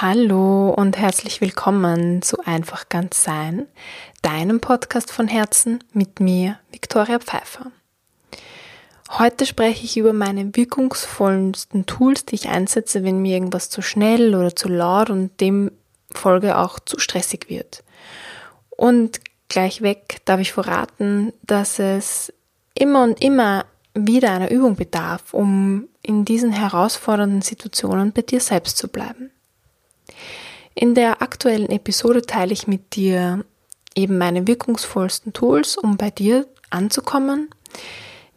Hallo und herzlich willkommen zu Einfach ganz sein, deinem Podcast von Herzen mit mir, Viktoria Pfeiffer. Heute spreche ich über meine wirkungsvollsten Tools, die ich einsetze, wenn mir irgendwas zu schnell oder zu laut und demfolge auch zu stressig wird. Und gleich weg darf ich verraten, dass es immer und immer wieder einer Übung bedarf, um in diesen herausfordernden Situationen bei dir selbst zu bleiben. In der aktuellen Episode teile ich mit dir eben meine wirkungsvollsten Tools, um bei dir anzukommen,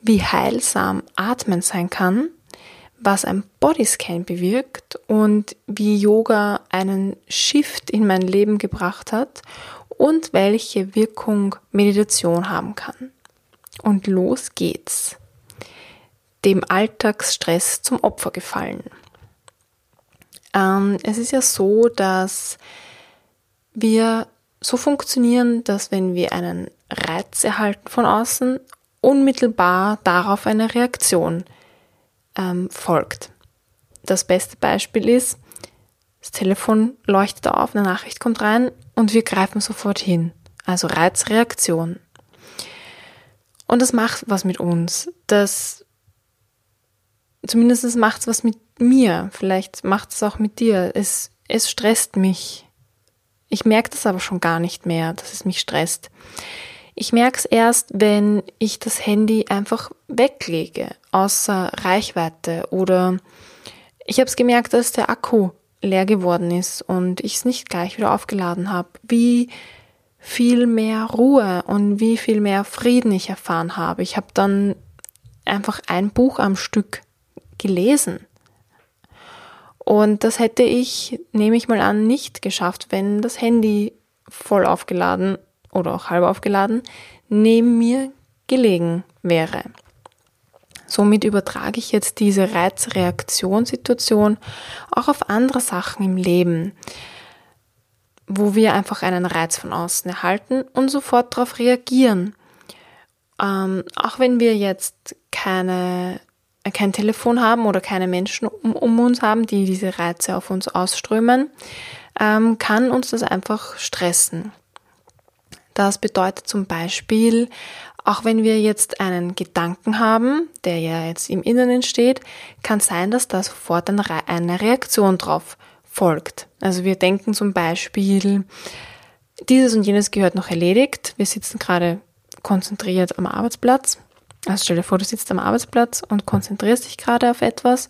wie heilsam Atmen sein kann, was ein Bodyscan bewirkt und wie Yoga einen Shift in mein Leben gebracht hat und welche Wirkung Meditation haben kann. Und los geht's. Dem Alltagsstress zum Opfer gefallen. Ähm, es ist ja so, dass wir so funktionieren, dass wenn wir einen Reiz erhalten von außen, unmittelbar darauf eine Reaktion ähm, folgt. Das beste Beispiel ist, das Telefon leuchtet auf, eine Nachricht kommt rein und wir greifen sofort hin. Also Reizreaktion. Und das macht was mit uns. Das zumindest macht es was mit mir. Vielleicht macht es auch mit dir. Es, es stresst mich. Ich merke das aber schon gar nicht mehr, dass es mich stresst. Ich merke es erst, wenn ich das Handy einfach weglege, außer Reichweite. Oder ich habe es gemerkt, dass der Akku leer geworden ist und ich es nicht gleich wieder aufgeladen habe. Wie viel mehr Ruhe und wie viel mehr Frieden ich erfahren habe. Ich habe dann einfach ein Buch am Stück gelesen. Und das hätte ich, nehme ich mal an, nicht geschafft, wenn das Handy voll aufgeladen oder auch halb aufgeladen neben mir gelegen wäre. Somit übertrage ich jetzt diese Reizreaktionssituation auch auf andere Sachen im Leben, wo wir einfach einen Reiz von außen erhalten und sofort darauf reagieren. Ähm, auch wenn wir jetzt keine kein Telefon haben oder keine Menschen um, um uns haben, die diese Reize auf uns ausströmen, ähm, kann uns das einfach stressen. Das bedeutet zum Beispiel, auch wenn wir jetzt einen Gedanken haben, der ja jetzt im Inneren entsteht, kann sein, dass da sofort eine Reaktion drauf folgt. Also wir denken zum Beispiel, dieses und jenes gehört noch erledigt. Wir sitzen gerade konzentriert am Arbeitsplatz also stell dir vor, du sitzt am Arbeitsplatz und konzentrierst dich gerade auf etwas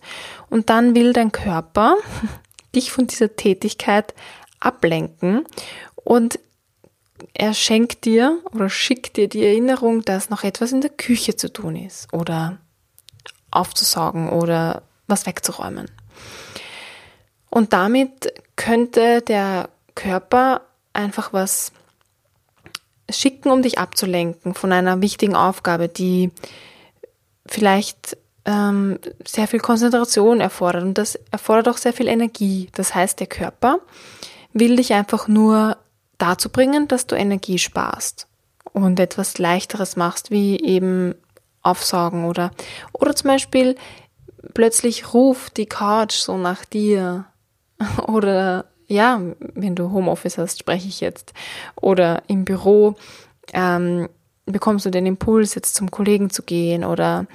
und dann will dein Körper dich von dieser Tätigkeit ablenken und er schenkt dir oder schickt dir die Erinnerung, dass noch etwas in der Küche zu tun ist oder aufzusaugen oder was wegzuräumen. Und damit könnte der Körper einfach was schicken, um dich abzulenken von einer wichtigen Aufgabe, die vielleicht ähm, sehr viel Konzentration erfordert. Und das erfordert auch sehr viel Energie. Das heißt, der Körper will dich einfach nur dazu bringen, dass du Energie sparst und etwas leichteres machst, wie eben aufsaugen oder, oder zum Beispiel plötzlich ruft die Couch so nach dir oder ja, wenn du Homeoffice hast, spreche ich jetzt, oder im Büro, ähm, bekommst du den Impuls, jetzt zum Kollegen zu gehen oder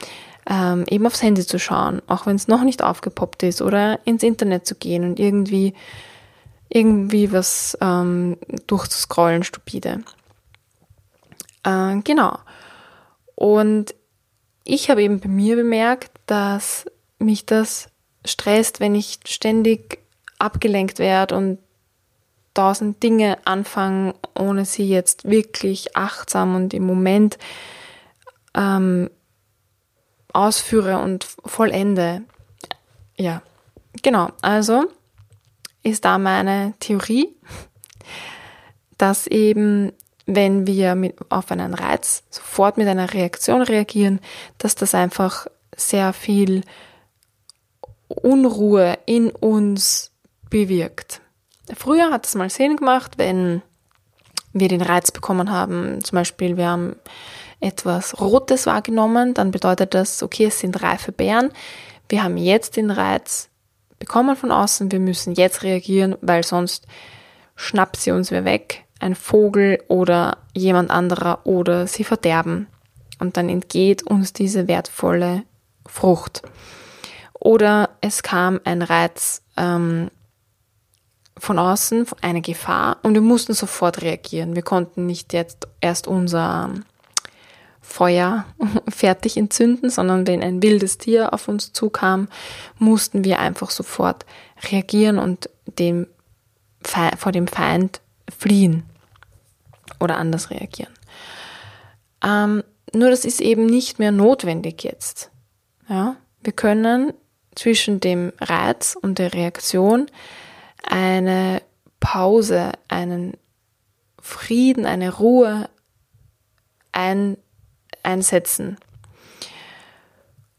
ähm, eben aufs Handy zu schauen, auch wenn es noch nicht aufgepoppt ist, oder ins Internet zu gehen und irgendwie irgendwie was ähm, durchzuscrollen, stupide. Äh, genau. Und ich habe eben bei mir bemerkt, dass mich das stresst, wenn ich ständig abgelenkt werde und tausend Dinge anfangen, ohne sie jetzt wirklich achtsam und im Moment ähm, ausführe und vollende. Ja, genau. Also ist da meine Theorie, dass eben, wenn wir mit, auf einen Reiz sofort mit einer Reaktion reagieren, dass das einfach sehr viel Unruhe in uns bewirkt. Früher hat es mal Sinn gemacht, wenn wir den Reiz bekommen haben, zum Beispiel wir haben etwas Rotes wahrgenommen, dann bedeutet das, okay, es sind reife Beeren. Wir haben jetzt den Reiz bekommen von außen, wir müssen jetzt reagieren, weil sonst schnappt sie uns wer weg, ein Vogel oder jemand anderer oder sie verderben. Und dann entgeht uns diese wertvolle Frucht. Oder es kam ein Reiz ähm, von außen, eine Gefahr und wir mussten sofort reagieren. Wir konnten nicht jetzt erst unser Feuer fertig entzünden, sondern wenn ein wildes Tier auf uns zukam, mussten wir einfach sofort reagieren und dem vor dem Feind fliehen oder anders reagieren. Ähm, nur das ist eben nicht mehr notwendig jetzt. Ja? Wir können zwischen dem Reiz und der Reaktion eine Pause, einen Frieden, eine Ruhe ein, einsetzen.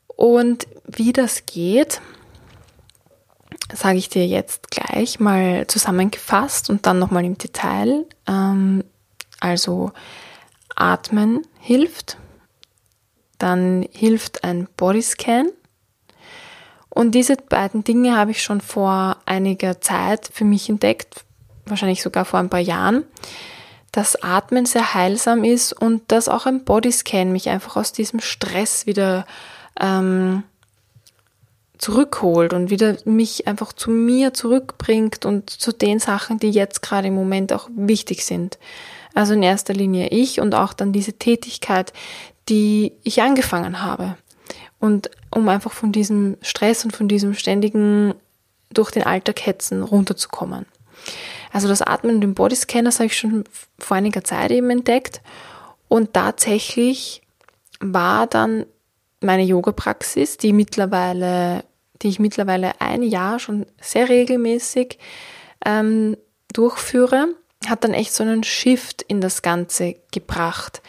Und wie das geht, sage ich dir jetzt gleich mal zusammengefasst und dann nochmal im Detail. Ähm, also Atmen hilft, dann hilft ein Bodyscan. Und diese beiden Dinge habe ich schon vor einiger Zeit für mich entdeckt, wahrscheinlich sogar vor ein paar Jahren, dass Atmen sehr heilsam ist und dass auch ein Bodyscan mich einfach aus diesem Stress wieder ähm, zurückholt und wieder mich einfach zu mir zurückbringt und zu den Sachen, die jetzt gerade im Moment auch wichtig sind. Also in erster Linie ich und auch dann diese Tätigkeit, die ich angefangen habe. Und um einfach von diesem Stress und von diesem ständigen durch den Alltag hetzen runterzukommen. Also das Atmen und den Bodyscanner habe ich schon vor einiger Zeit eben entdeckt. Und tatsächlich war dann meine Yoga-Praxis, die mittlerweile, die ich mittlerweile ein Jahr schon sehr regelmäßig ähm, durchführe, hat dann echt so einen Shift in das Ganze gebracht.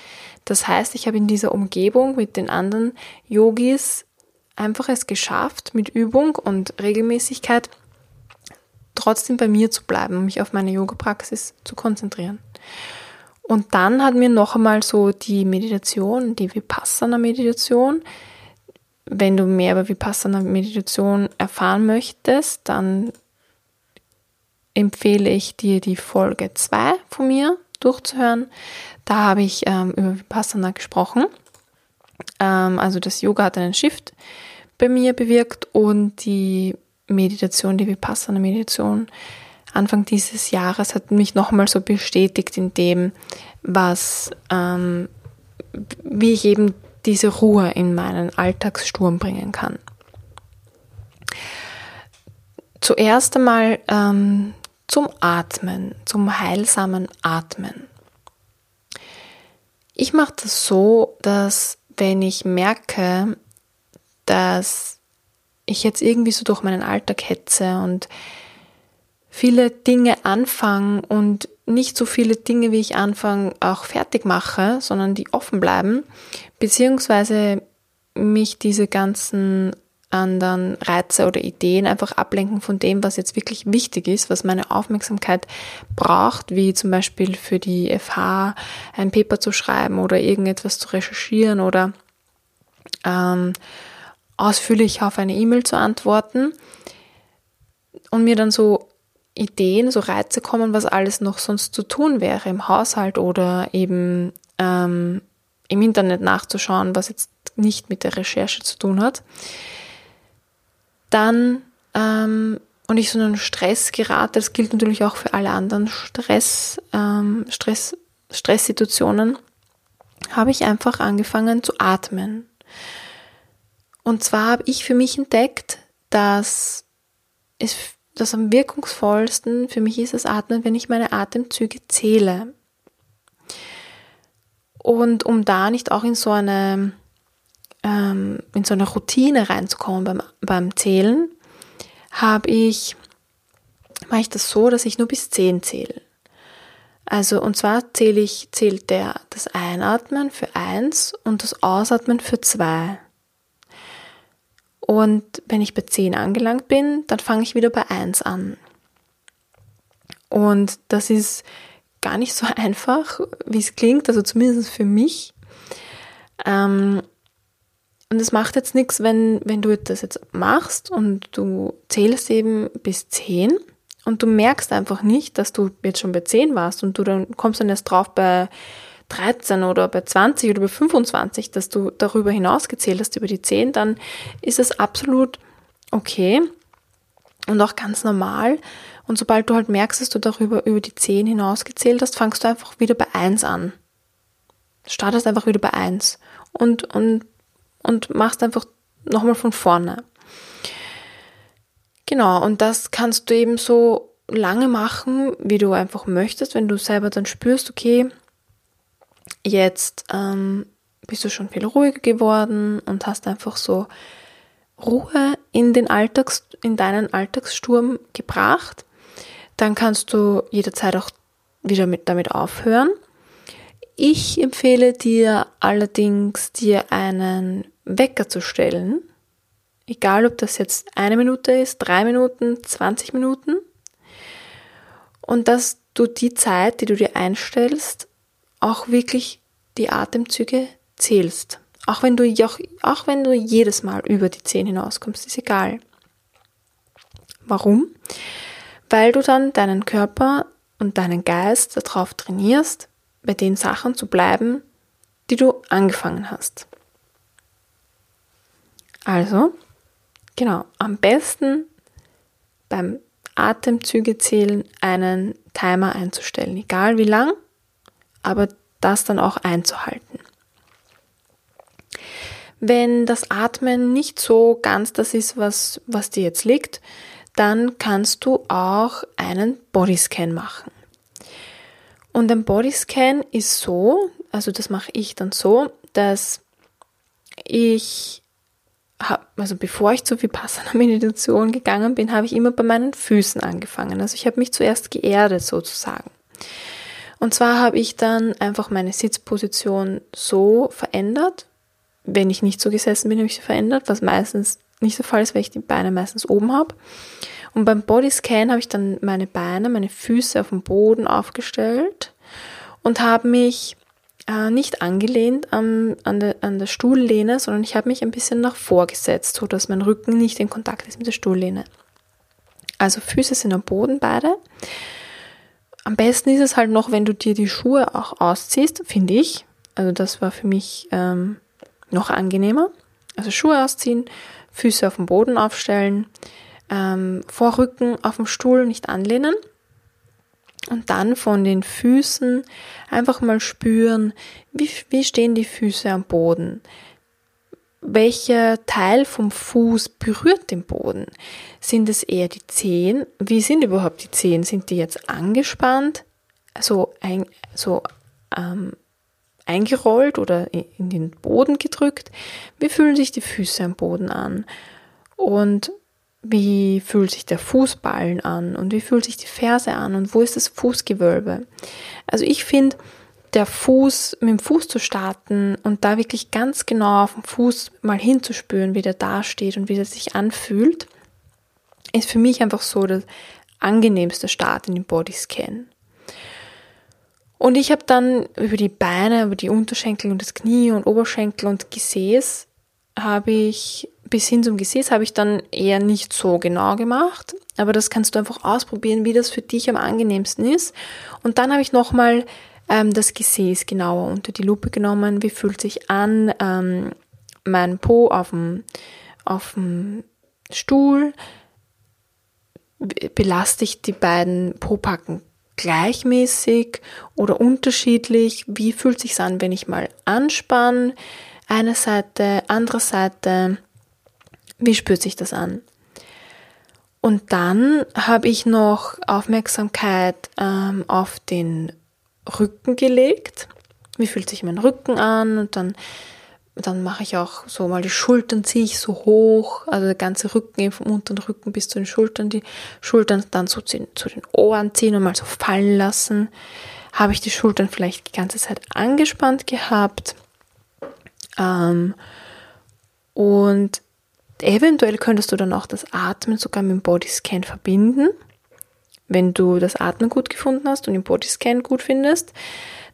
Das heißt, ich habe in dieser Umgebung mit den anderen Yogis einfach es geschafft, mit Übung und Regelmäßigkeit trotzdem bei mir zu bleiben, mich auf meine Yoga-Praxis zu konzentrieren. Und dann hat mir noch einmal so die Meditation, die Vipassana-Meditation. Wenn du mehr über Vipassana-Meditation erfahren möchtest, dann empfehle ich dir die Folge 2 von mir durchzuhören. Da habe ich ähm, über Vipassana gesprochen. Ähm, also das Yoga hat einen Shift bei mir bewirkt und die Meditation, die Vipassana-Meditation Anfang dieses Jahres hat mich nochmal so bestätigt in dem, was, ähm, wie ich eben diese Ruhe in meinen Alltagssturm bringen kann. Zuerst einmal ähm, zum Atmen, zum heilsamen Atmen. Ich mache das so, dass wenn ich merke, dass ich jetzt irgendwie so durch meinen Alltag hetze und viele Dinge anfange und nicht so viele Dinge, wie ich anfange, auch fertig mache, sondern die offen bleiben, beziehungsweise mich diese ganzen anderen Reize oder Ideen einfach ablenken von dem, was jetzt wirklich wichtig ist, was meine Aufmerksamkeit braucht, wie zum Beispiel für die FH ein Paper zu schreiben oder irgendetwas zu recherchieren oder ähm, ausführlich auf eine E-Mail zu antworten und mir dann so Ideen, so Reize kommen, was alles noch sonst zu tun wäre im Haushalt oder eben ähm, im Internet nachzuschauen, was jetzt nicht mit der Recherche zu tun hat. Dann ähm, und ich so in einen Stress gerate, das gilt natürlich auch für alle anderen Stress, ähm, Stress, Stresssituationen, habe ich einfach angefangen zu atmen. Und zwar habe ich für mich entdeckt, dass es das am wirkungsvollsten für mich ist das Atmen, wenn ich meine Atemzüge zähle. Und um da nicht auch in so eine, ähm, in so eine Routine reinzukommen beim, beim Zählen, habe ich, mache ich das so, dass ich nur bis 10 zähle. Also, und zwar zähle ich, zählt der, das Einatmen für 1 und das Ausatmen für 2. Und wenn ich bei 10 angelangt bin, dann fange ich wieder bei 1 an. Und das ist gar nicht so einfach, wie es klingt, also zumindest für mich. Ähm, und es macht jetzt nichts, wenn, wenn du das jetzt machst und du zählst eben bis 10 und du merkst einfach nicht, dass du jetzt schon bei 10 warst und du dann kommst dann erst drauf bei 13 oder bei 20 oder bei 25, dass du darüber hinaus gezählt hast, über die 10, dann ist es absolut okay und auch ganz normal. Und sobald du halt merkst, dass du darüber über die 10 hinaus gezählt hast, fangst du einfach wieder bei 1 an. Startest einfach wieder bei 1 und, und, und machst einfach nochmal von vorne. Genau, und das kannst du eben so lange machen, wie du einfach möchtest, wenn du selber dann spürst, okay, Jetzt ähm, bist du schon viel ruhiger geworden und hast einfach so Ruhe in den Alltags, in deinen Alltagssturm gebracht. Dann kannst du jederzeit auch wieder mit, damit aufhören. Ich empfehle dir allerdings, dir einen Wecker zu stellen. Egal, ob das jetzt eine Minute ist, drei Minuten, 20 Minuten. Und dass du die Zeit, die du dir einstellst, auch wirklich die Atemzüge zählst. Auch wenn du, auch, auch wenn du jedes Mal über die 10 hinauskommst, ist egal. Warum? Weil du dann deinen Körper und deinen Geist darauf trainierst, bei den Sachen zu bleiben, die du angefangen hast. Also, genau, am besten beim Atemzüge zählen einen Timer einzustellen, egal wie lang aber das dann auch einzuhalten. Wenn das Atmen nicht so ganz das ist, was, was dir jetzt liegt, dann kannst du auch einen Bodyscan machen. Und ein Bodyscan ist so, also das mache ich dann so, dass ich habe, also bevor ich zur Vipassana Meditation gegangen bin, habe ich immer bei meinen Füßen angefangen. Also ich habe mich zuerst geerdet sozusagen. Und zwar habe ich dann einfach meine Sitzposition so verändert. Wenn ich nicht so gesessen bin, habe ich sie verändert, was meistens nicht der Fall ist, weil ich die Beine meistens oben habe. Und beim Bodyscan habe ich dann meine Beine, meine Füße auf dem Boden aufgestellt und habe mich äh, nicht angelehnt am, an, der, an der Stuhllehne, sondern ich habe mich ein bisschen nach vorgesetzt, so dass mein Rücken nicht in Kontakt ist mit der Stuhllehne. Also Füße sind am Boden beide am besten ist es halt noch, wenn du dir die Schuhe auch ausziehst, finde ich. Also das war für mich ähm, noch angenehmer. Also Schuhe ausziehen, Füße auf dem Boden aufstellen, ähm, Vorrücken auf dem Stuhl nicht anlehnen und dann von den Füßen einfach mal spüren, wie, wie stehen die Füße am Boden welcher Teil vom Fuß berührt den Boden? Sind es eher die Zehen? Wie sind überhaupt die Zehen? Sind die jetzt angespannt, so, ein, so ähm, eingerollt oder in den Boden gedrückt? Wie fühlen sich die Füße am Boden an? Und wie fühlt sich der Fußballen an? Und wie fühlt sich die Ferse an? Und wo ist das Fußgewölbe? Also ich finde, der Fuß, mit dem Fuß zu starten und da wirklich ganz genau auf dem Fuß mal hinzuspüren, wie der da steht und wie der sich anfühlt, ist für mich einfach so der angenehmste Start in den Bodyscan. Und ich habe dann über die Beine, über die Unterschenkel und das Knie und Oberschenkel und Gesäß habe ich, bis hin zum Gesäß habe ich dann eher nicht so genau gemacht. Aber das kannst du einfach ausprobieren, wie das für dich am angenehmsten ist. Und dann habe ich nochmal ähm, das Gesäß genauer unter die Lupe genommen. Wie fühlt sich an ähm, mein Po auf dem, auf dem Stuhl? Belaste ich die beiden Po-Packen gleichmäßig oder unterschiedlich? Wie fühlt sich an, wenn ich mal anspanne? Eine Seite, andere Seite. Wie spürt sich das an? Und dann habe ich noch Aufmerksamkeit ähm, auf den Rücken gelegt. Wie fühlt sich mein Rücken an? Und dann, dann mache ich auch so mal die Schultern ziehe ich so hoch, also der ganze Rücken vom unteren Rücken bis zu den Schultern, die Schultern dann so zu, zu den Ohren ziehen und mal so fallen lassen. Habe ich die Schultern vielleicht die ganze Zeit angespannt gehabt. Ähm, und eventuell könntest du dann auch das Atmen sogar mit dem Bodyscan verbinden. Wenn du das Atmen gut gefunden hast und den Bodyscan gut findest,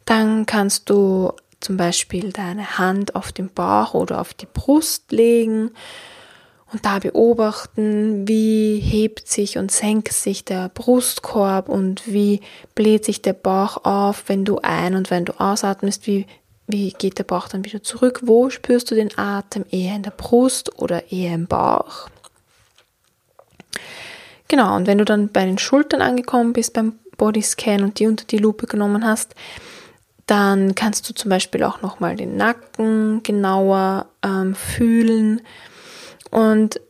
dann kannst du zum Beispiel deine Hand auf den Bauch oder auf die Brust legen und da beobachten, wie hebt sich und senkt sich der Brustkorb und wie bläht sich der Bauch auf, wenn du ein- und wenn du ausatmest, wie, wie geht der Bauch dann wieder zurück, wo spürst du den Atem, eher in der Brust oder eher im Bauch. Genau, und wenn du dann bei den Schultern angekommen bist beim Bodyscan und die unter die Lupe genommen hast, dann kannst du zum Beispiel auch nochmal den Nacken genauer ähm, fühlen und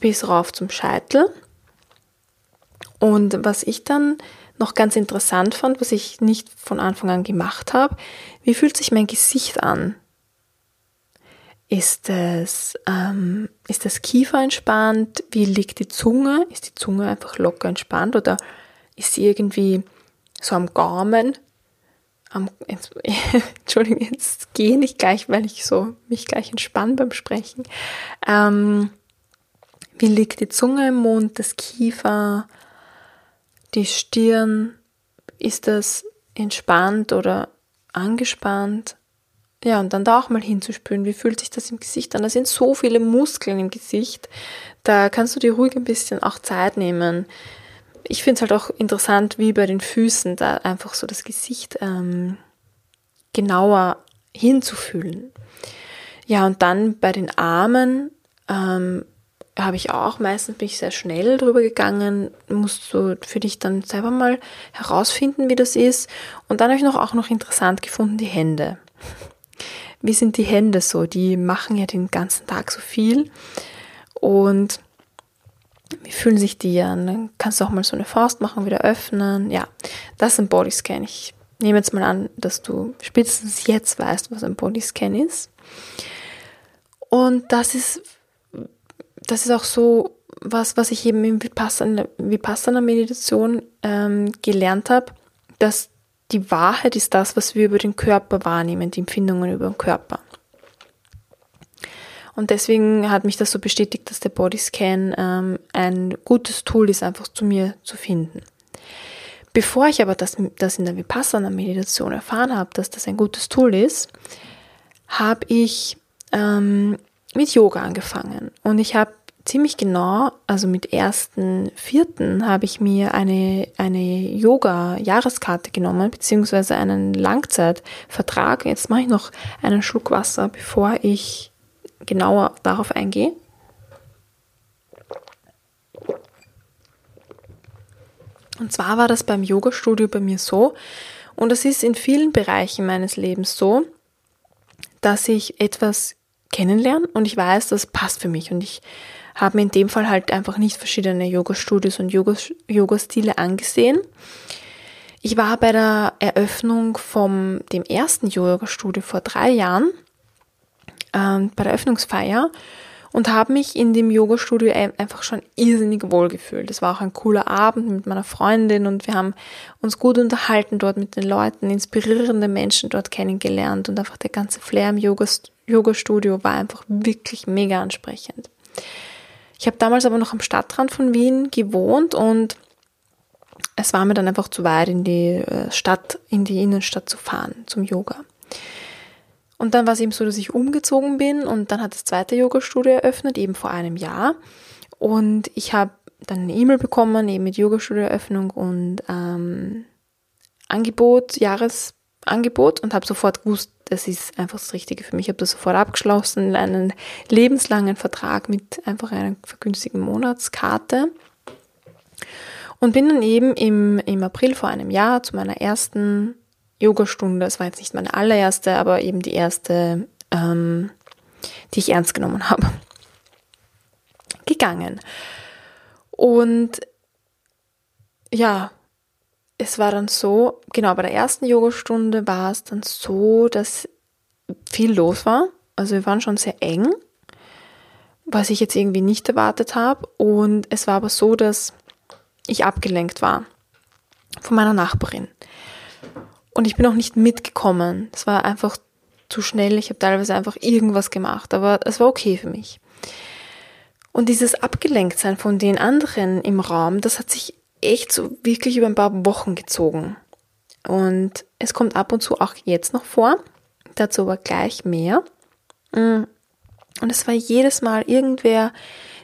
bis rauf zum Scheitel. Und was ich dann noch ganz interessant fand, was ich nicht von Anfang an gemacht habe, wie fühlt sich mein Gesicht an? Ist das, ähm, ist das Kiefer entspannt? Wie liegt die Zunge? Ist die Zunge einfach locker entspannt oder ist sie irgendwie so am Gaumen? Am, jetzt, Entschuldigung, jetzt gehe ich gleich, weil ich so mich gleich entspanne beim Sprechen. Ähm, wie liegt die Zunge im Mund, das Kiefer, die Stirn? Ist das entspannt oder angespannt? Ja, und dann da auch mal hinzuspüren, wie fühlt sich das im Gesicht an? Da sind so viele Muskeln im Gesicht. Da kannst du dir ruhig ein bisschen auch Zeit nehmen. Ich finde es halt auch interessant, wie bei den Füßen, da einfach so das Gesicht ähm, genauer hinzufühlen. Ja, und dann bei den Armen ähm, habe ich auch, meistens bin ich sehr schnell drüber gegangen, musst du für dich dann selber mal herausfinden, wie das ist. Und dann habe ich noch auch noch interessant gefunden, die Hände. Wie sind die Hände so? Die machen ja den ganzen Tag so viel. Und wie fühlen sich die an? Dann kannst du auch mal so eine Faust machen, wieder öffnen. Ja, das ist ein Bodyscan. Ich nehme jetzt mal an, dass du spätestens jetzt weißt, was ein Bodyscan ist. Und das ist das ist auch so was, was ich eben in Vipassana, Vipassana Meditation ähm, gelernt habe, dass die Wahrheit ist das, was wir über den Körper wahrnehmen, die Empfindungen über den Körper. Und deswegen hat mich das so bestätigt, dass der Bodyscan ähm, ein gutes Tool ist, einfach zu mir zu finden. Bevor ich aber das, das in der Vipassana-Meditation erfahren habe, dass das ein gutes Tool ist, habe ich ähm, mit Yoga angefangen. Und ich habe ziemlich genau, also mit ersten vierten habe ich mir eine, eine Yoga-Jahreskarte genommen, beziehungsweise einen Langzeitvertrag. Jetzt mache ich noch einen Schluck Wasser, bevor ich genauer darauf eingehe. Und zwar war das beim Yoga-Studio bei mir so, und es ist in vielen Bereichen meines Lebens so, dass ich etwas kennenlerne und ich weiß, das passt für mich und ich habe mir in dem Fall halt einfach nicht verschiedene Yoga-Studios und Yoga-Stile angesehen. Ich war bei der Eröffnung vom dem ersten Yoga-Studio vor drei Jahren, ähm, bei der Eröffnungsfeier und habe mich in dem Yoga-Studio einfach schon irrsinnig wohl gefühlt. Es war auch ein cooler Abend mit meiner Freundin und wir haben uns gut unterhalten dort mit den Leuten, inspirierende Menschen dort kennengelernt und einfach der ganze Flair im Yoga-Studio war einfach wirklich mega ansprechend. Ich habe damals aber noch am Stadtrand von Wien gewohnt und es war mir dann einfach zu weit in die äh, Stadt, in die Innenstadt zu fahren zum Yoga. Und dann war es eben so, dass ich umgezogen bin und dann hat das zweite Yoga-Studio eröffnet, eben vor einem Jahr. Und ich habe dann eine E-Mail bekommen, eben mit Yoga-Studio-Eröffnung und ähm, Angebot, Jahresangebot und habe sofort gewusst, das ist einfach das Richtige für mich. Ich habe das sofort abgeschlossen, einen lebenslangen Vertrag mit einfach einer vergünstigten Monatskarte. Und bin dann eben im, im April vor einem Jahr zu meiner ersten Yogastunde, es war jetzt nicht meine allererste, aber eben die erste, ähm, die ich ernst genommen habe, gegangen. Und ja, es war dann so, genau bei der ersten Yogastunde war es dann so, dass viel los war. Also wir waren schon sehr eng, was ich jetzt irgendwie nicht erwartet habe. Und es war aber so, dass ich abgelenkt war von meiner Nachbarin. Und ich bin auch nicht mitgekommen. Es war einfach zu schnell. Ich habe teilweise einfach irgendwas gemacht, aber es war okay für mich. Und dieses Abgelenktsein von den anderen im Raum, das hat sich echt so wirklich über ein paar Wochen gezogen. Und es kommt ab und zu auch jetzt noch vor, Dazu aber gleich mehr. Mm. Und es war jedes Mal irgendwer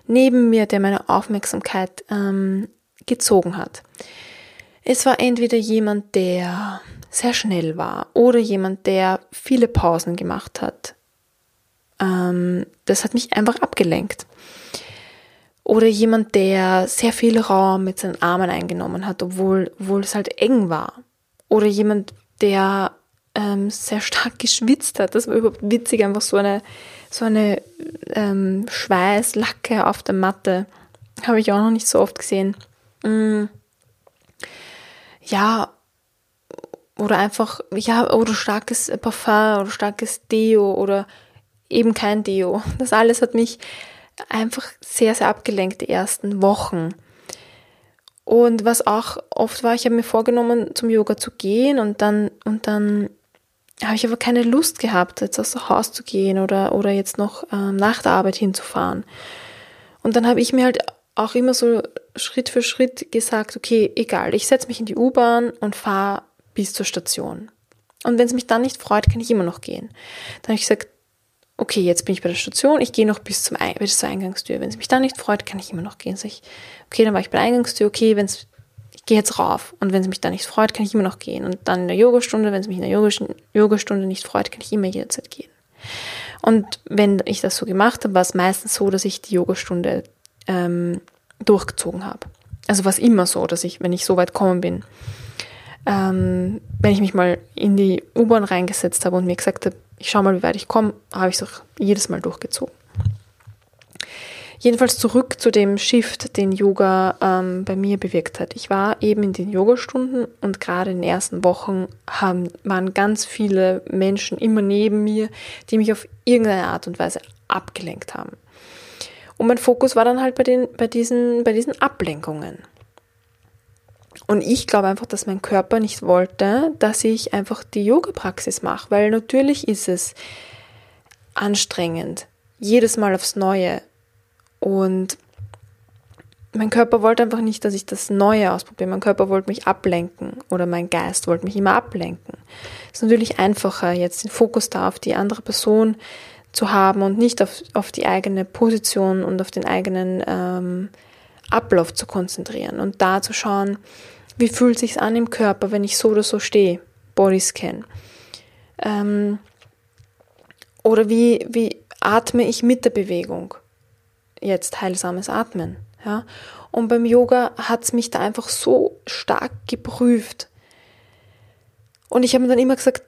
neben mir, der meine Aufmerksamkeit ähm, gezogen hat. Es war entweder jemand, der sehr schnell war oder jemand, der viele Pausen gemacht hat. Ähm, das hat mich einfach abgelenkt. Oder jemand, der sehr viel Raum mit seinen Armen eingenommen hat, obwohl, obwohl es halt eng war. Oder jemand, der ähm, sehr stark geschwitzt hat. Das war überhaupt witzig, einfach so eine, so eine ähm, Schweißlacke auf der Matte. Habe ich auch noch nicht so oft gesehen. Mm. Ja, oder einfach, ja, oder starkes Parfum oder starkes Deo oder eben kein Deo. Das alles hat mich einfach sehr, sehr abgelenkt die ersten Wochen. Und was auch oft war, ich habe mir vorgenommen, zum Yoga zu gehen und dann, und dann habe ich aber keine Lust gehabt, jetzt aus dem Haus zu gehen oder, oder jetzt noch ähm, nach der Arbeit hinzufahren. Und dann habe ich mir halt auch immer so Schritt für Schritt gesagt, okay, egal, ich setze mich in die U-Bahn und fahre bis zur Station. Und wenn es mich dann nicht freut, kann ich immer noch gehen. Dann habe ich gesagt, okay, jetzt bin ich bei der Station, ich gehe noch bis, zum, bis zur Eingangstür. Wenn es mich dann nicht freut, kann ich immer noch gehen. Sag ich, okay, dann war ich bei der Eingangstür, okay, wenn es, ich gehe jetzt rauf. Und wenn es mich dann nicht freut, kann ich immer noch gehen. Und dann in der Yogastunde, wenn es mich in der Yogastunde nicht freut, kann ich immer jederzeit gehen. Und wenn ich das so gemacht habe, war es meistens so, dass ich die Yogastunde ähm, durchgezogen habe. Also war es immer so, dass ich, wenn ich so weit kommen bin, ähm, wenn ich mich mal in die U-Bahn reingesetzt habe und mir gesagt habe, ich schaue mal, wie weit ich komme, habe ich es auch jedes Mal durchgezogen. Jedenfalls zurück zu dem Shift, den Yoga ähm, bei mir bewirkt hat. Ich war eben in den Yogastunden und gerade in den ersten Wochen haben, waren ganz viele Menschen immer neben mir, die mich auf irgendeine Art und Weise abgelenkt haben. Und mein Fokus war dann halt bei, den, bei, diesen, bei diesen Ablenkungen. Und ich glaube einfach, dass mein Körper nicht wollte, dass ich einfach die Yoga-Praxis mache, weil natürlich ist es anstrengend, jedes Mal aufs Neue. Und mein Körper wollte einfach nicht, dass ich das Neue ausprobiere. Mein Körper wollte mich ablenken oder mein Geist wollte mich immer ablenken. Es ist natürlich einfacher, jetzt den Fokus da auf die andere Person zu haben und nicht auf, auf die eigene Position und auf den eigenen ähm, Ablauf zu konzentrieren und da zu schauen, wie fühlt sich's an im Körper, wenn ich so oder so stehe, Bodyscan. Ähm, oder wie, wie atme ich mit der Bewegung? Jetzt heilsames Atmen. Ja? Und beim Yoga hat's mich da einfach so stark geprüft. Und ich habe mir dann immer gesagt,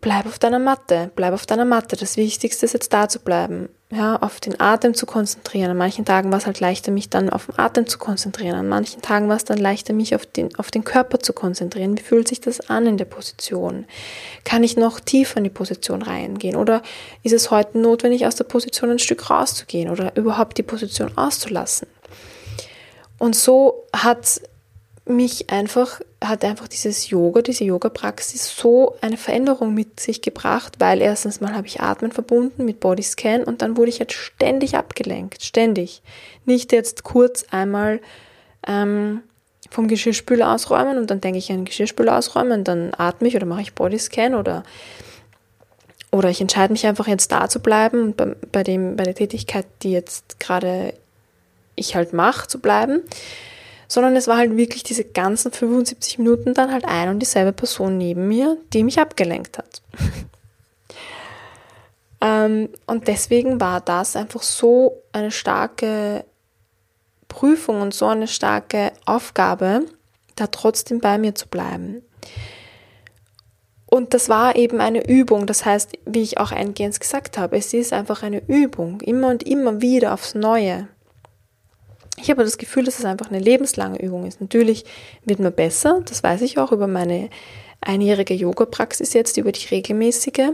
bleib auf deiner Matte, bleib auf deiner Matte. Das Wichtigste ist jetzt da zu bleiben, ja, auf den Atem zu konzentrieren. An manchen Tagen war es halt leichter, mich dann auf den Atem zu konzentrieren. An manchen Tagen war es dann leichter, mich auf den, auf den Körper zu konzentrieren. Wie fühlt sich das an in der Position? Kann ich noch tiefer in die Position reingehen? Oder ist es heute notwendig, aus der Position ein Stück rauszugehen oder überhaupt die Position auszulassen? Und so hat mich einfach, hat einfach dieses Yoga, diese Yoga-Praxis so eine Veränderung mit sich gebracht, weil erstens mal habe ich Atmen verbunden mit Bodyscan und dann wurde ich jetzt ständig abgelenkt, ständig. Nicht jetzt kurz einmal ähm, vom Geschirrspüler ausräumen und dann denke ich an Geschirrspüler ausräumen, dann atme ich oder mache ich Bodyscan oder oder ich entscheide mich einfach jetzt da zu bleiben bei, bei, dem, bei der Tätigkeit, die jetzt gerade ich halt mache, zu bleiben sondern es war halt wirklich diese ganzen 75 Minuten dann halt ein und dieselbe Person neben mir, die mich abgelenkt hat. ähm, und deswegen war das einfach so eine starke Prüfung und so eine starke Aufgabe, da trotzdem bei mir zu bleiben. Und das war eben eine Übung. Das heißt, wie ich auch eingehend gesagt habe, es ist einfach eine Übung. Immer und immer wieder aufs Neue. Ich habe das Gefühl, dass es einfach eine lebenslange Übung ist. Natürlich wird man besser, das weiß ich auch über meine einjährige Yoga-Praxis jetzt, über die regelmäßige,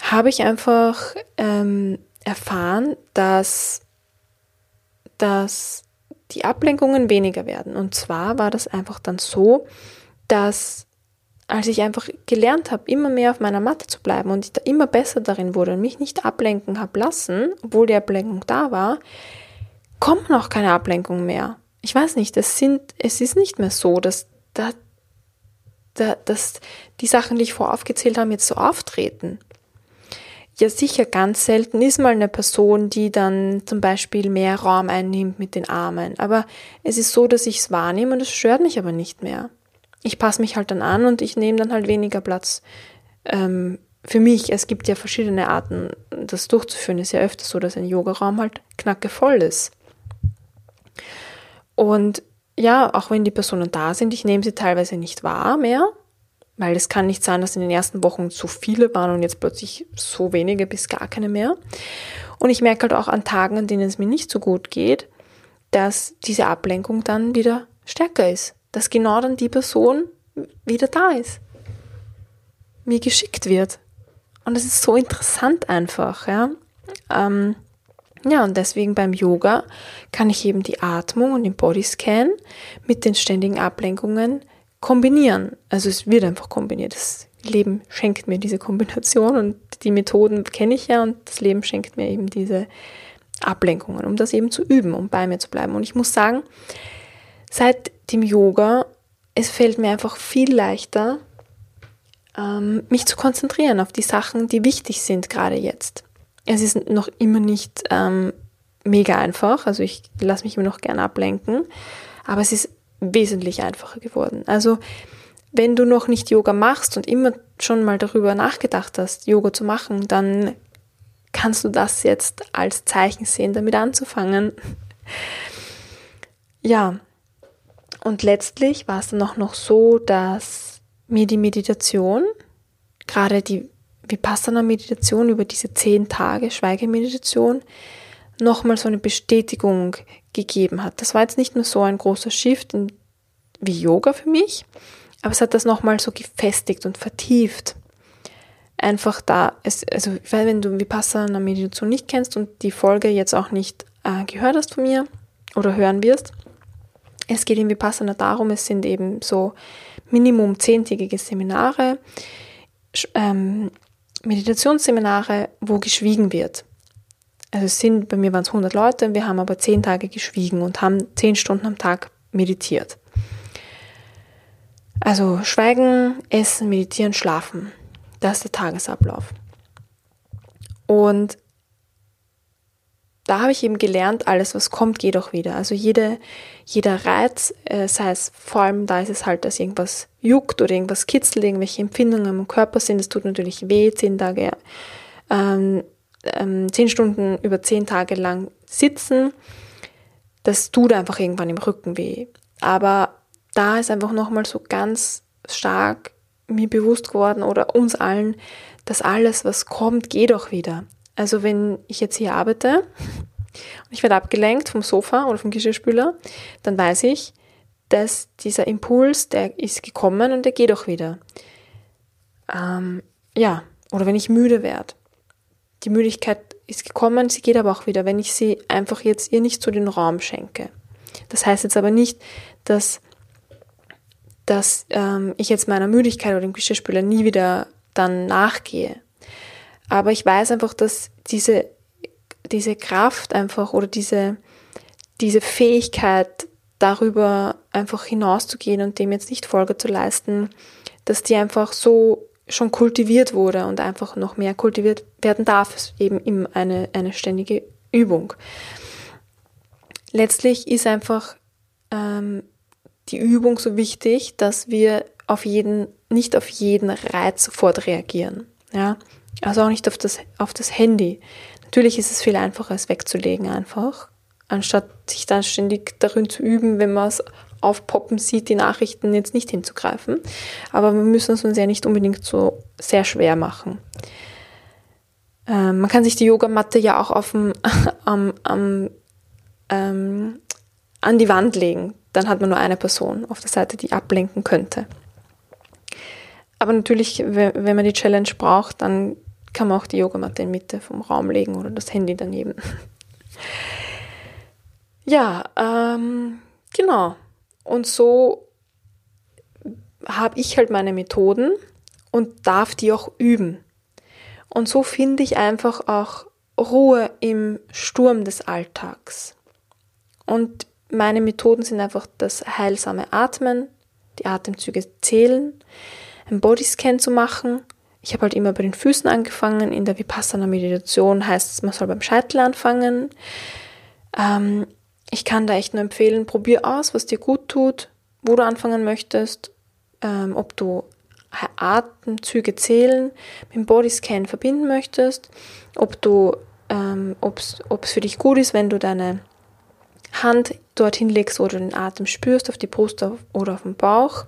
habe ich einfach ähm, erfahren, dass, dass die Ablenkungen weniger werden. Und zwar war das einfach dann so, dass als ich einfach gelernt habe, immer mehr auf meiner Matte zu bleiben und ich da immer besser darin wurde und mich nicht ablenken habe lassen, obwohl die Ablenkung da war, kommen auch keine Ablenkungen mehr. Ich weiß nicht, es sind, es ist nicht mehr so, dass da, dass die Sachen, die ich vorher aufgezählt habe, jetzt so auftreten. Ja, sicher, ganz selten ist mal eine Person, die dann zum Beispiel mehr Raum einnimmt mit den Armen. Aber es ist so, dass ich es wahrnehme und es stört mich aber nicht mehr. Ich passe mich halt dann an und ich nehme dann halt weniger Platz ähm, für mich. Es gibt ja verschiedene Arten, das durchzuführen. Es ist ja öfter so, dass ein Yogaraum halt knackevoll ist. Und ja, auch wenn die Personen da sind, ich nehme sie teilweise nicht wahr mehr, weil es kann nicht sein, dass in den ersten Wochen so viele waren und jetzt plötzlich so wenige bis gar keine mehr. Und ich merke halt auch an Tagen, an denen es mir nicht so gut geht, dass diese Ablenkung dann wieder stärker ist. Dass genau dann die Person wieder da ist. Mir geschickt wird. Und es ist so interessant einfach, ja. Ähm, ja, und deswegen beim Yoga kann ich eben die Atmung und den Bodyscan mit den ständigen Ablenkungen kombinieren. Also es wird einfach kombiniert. Das Leben schenkt mir diese Kombination und die Methoden kenne ich ja und das Leben schenkt mir eben diese Ablenkungen, um das eben zu üben, um bei mir zu bleiben. Und ich muss sagen, seit dem Yoga, es fällt mir einfach viel leichter, ähm, mich zu konzentrieren auf die Sachen, die wichtig sind gerade jetzt. Es ist noch immer nicht ähm, mega einfach, also ich lasse mich immer noch gern ablenken, aber es ist wesentlich einfacher geworden. Also wenn du noch nicht Yoga machst und immer schon mal darüber nachgedacht hast, Yoga zu machen, dann kannst du das jetzt als Zeichen sehen, damit anzufangen. ja, und letztlich war es dann auch noch so, dass mir die Meditation, gerade die Vipassana-Meditation über diese zehn Tage Schweigemeditation, nochmal so eine Bestätigung gegeben hat. Das war jetzt nicht nur so ein großer Shift in, wie Yoga für mich, aber es hat das nochmal so gefestigt und vertieft. Einfach da, es, also wenn du Vipassana Meditation nicht kennst und die Folge jetzt auch nicht äh, gehört hast von mir oder hören wirst, es geht in Vipassana darum, es sind eben so Minimum zehntägige Seminare, ähm, Meditationsseminare, wo geschwiegen wird also es sind, bei mir waren es 100 Leute, wir haben aber 10 Tage geschwiegen und haben 10 Stunden am Tag meditiert. Also schweigen, essen, meditieren, schlafen. Das ist der Tagesablauf. Und da habe ich eben gelernt, alles, was kommt, geht auch wieder. Also jede, jeder Reiz, äh, sei es vor allem, da ist es halt, dass irgendwas juckt oder irgendwas kitzelt, irgendwelche Empfindungen im Körper sind, es tut natürlich weh, zehn Tage ähm, ähm, zehn Stunden über zehn Tage lang sitzen, das tut einfach irgendwann im Rücken weh. Aber da ist einfach nochmal so ganz stark mir bewusst geworden oder uns allen, dass alles, was kommt, geht auch wieder. Also wenn ich jetzt hier arbeite und ich werde abgelenkt vom Sofa oder vom Geschirrspüler, dann weiß ich, dass dieser Impuls, der ist gekommen und der geht auch wieder. Ähm, ja, oder wenn ich müde werde die Müdigkeit ist gekommen, sie geht aber auch wieder, wenn ich sie einfach jetzt ihr nicht so den Raum schenke. Das heißt jetzt aber nicht, dass, dass ähm, ich jetzt meiner Müdigkeit oder dem Geschirrspüler nie wieder dann nachgehe. Aber ich weiß einfach, dass diese, diese Kraft einfach oder diese, diese Fähigkeit, darüber einfach hinauszugehen und dem jetzt nicht Folge zu leisten, dass die einfach so schon kultiviert wurde und einfach noch mehr kultiviert werden darf, ist eben immer eine, eine ständige Übung. Letztlich ist einfach ähm, die Übung so wichtig, dass wir auf jeden, nicht auf jeden Reiz sofort reagieren. Ja? Also auch nicht auf das, auf das Handy. Natürlich ist es viel einfacher, es wegzulegen einfach, anstatt sich dann ständig darin zu üben, wenn man es aufpoppen sieht, die Nachrichten jetzt nicht hinzugreifen. Aber wir müssen es uns ja nicht unbedingt so sehr schwer machen. Ähm, man kann sich die Yogamatte ja auch auf dem, am, am, ähm, an die Wand legen. Dann hat man nur eine Person auf der Seite, die ablenken könnte. Aber natürlich, wenn man die Challenge braucht, dann kann man auch die Yogamatte in Mitte vom Raum legen oder das Handy daneben. ja, ähm, genau. Und so habe ich halt meine Methoden und darf die auch üben. Und so finde ich einfach auch Ruhe im Sturm des Alltags. Und meine Methoden sind einfach das heilsame Atmen, die Atemzüge zählen, einen Bodyscan zu machen. Ich habe halt immer bei den Füßen angefangen. In der Vipassana Meditation heißt es, man soll beim Scheitel anfangen. Ähm, ich kann da echt nur empfehlen, probier aus, was dir gut tut, wo du anfangen möchtest, ähm, ob du Atemzüge zählen mit dem Bodyscan verbinden möchtest, ob du, ähm, ob es für dich gut ist, wenn du deine Hand dorthin legst, wo du den Atem spürst, auf die Brust oder auf den Bauch.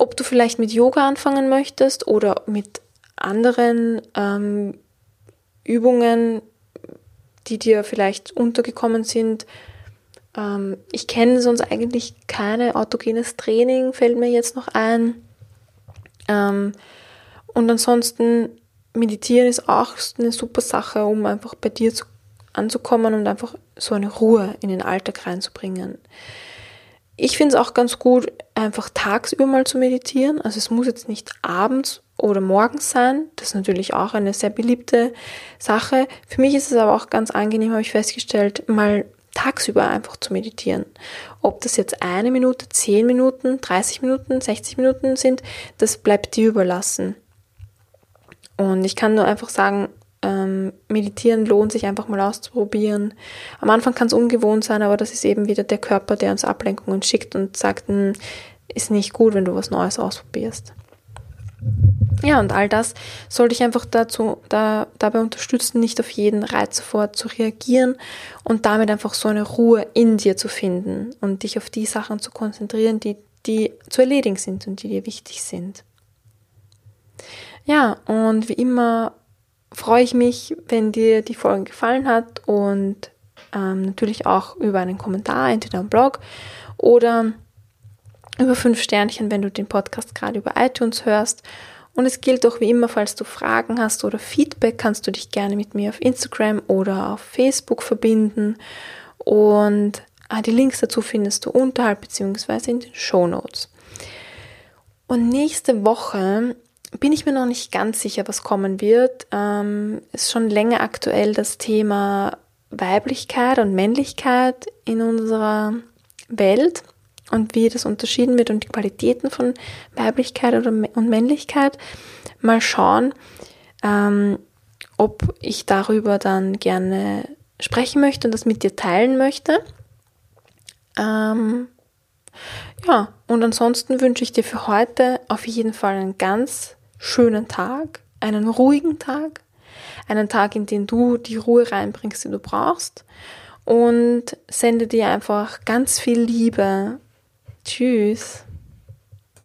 Ob du vielleicht mit Yoga anfangen möchtest oder mit anderen ähm, Übungen, die dir vielleicht untergekommen sind. Ähm, ich kenne sonst eigentlich keine autogenes Training, fällt mir jetzt noch ein. Ähm, und ansonsten meditieren ist auch eine super Sache, um einfach bei dir zu, anzukommen und einfach so eine Ruhe in den Alltag reinzubringen. Ich finde es auch ganz gut, einfach tagsüber mal zu meditieren. Also es muss jetzt nicht abends oder morgens sein. Das ist natürlich auch eine sehr beliebte Sache. Für mich ist es aber auch ganz angenehm, habe ich festgestellt, mal tagsüber einfach zu meditieren. Ob das jetzt eine Minute, zehn Minuten, 30 Minuten, 60 Minuten sind, das bleibt dir überlassen. Und ich kann nur einfach sagen, ähm, meditieren lohnt sich einfach mal auszuprobieren. Am Anfang kann es ungewohnt sein, aber das ist eben wieder der Körper, der uns Ablenkungen schickt und sagt, hm, ist nicht gut, wenn du was Neues ausprobierst. Ja, und all das soll dich einfach dazu, da, dabei unterstützen, nicht auf jeden Reiz sofort zu reagieren und damit einfach so eine Ruhe in dir zu finden und dich auf die Sachen zu konzentrieren, die, die zu erledigen sind und die dir wichtig sind. Ja, und wie immer freue ich mich, wenn dir die Folge gefallen hat und ähm, natürlich auch über einen Kommentar, entweder am Blog oder über fünf Sternchen, wenn du den Podcast gerade über iTunes hörst. Und es gilt auch wie immer, falls du Fragen hast oder Feedback, kannst du dich gerne mit mir auf Instagram oder auf Facebook verbinden. Und ah, die Links dazu findest du unterhalb beziehungsweise in den Show Notes. Und nächste Woche bin ich mir noch nicht ganz sicher, was kommen wird. Ähm, ist schon länger aktuell das Thema Weiblichkeit und Männlichkeit in unserer Welt und wie das unterschieden wird und die Qualitäten von Weiblichkeit oder, und Männlichkeit. Mal schauen, ähm, ob ich darüber dann gerne sprechen möchte und das mit dir teilen möchte. Ähm, ja, und ansonsten wünsche ich dir für heute auf jeden Fall einen ganz schönen Tag, einen ruhigen Tag, einen Tag, in den du die Ruhe reinbringst, die du brauchst und sende dir einfach ganz viel Liebe. Tschüss.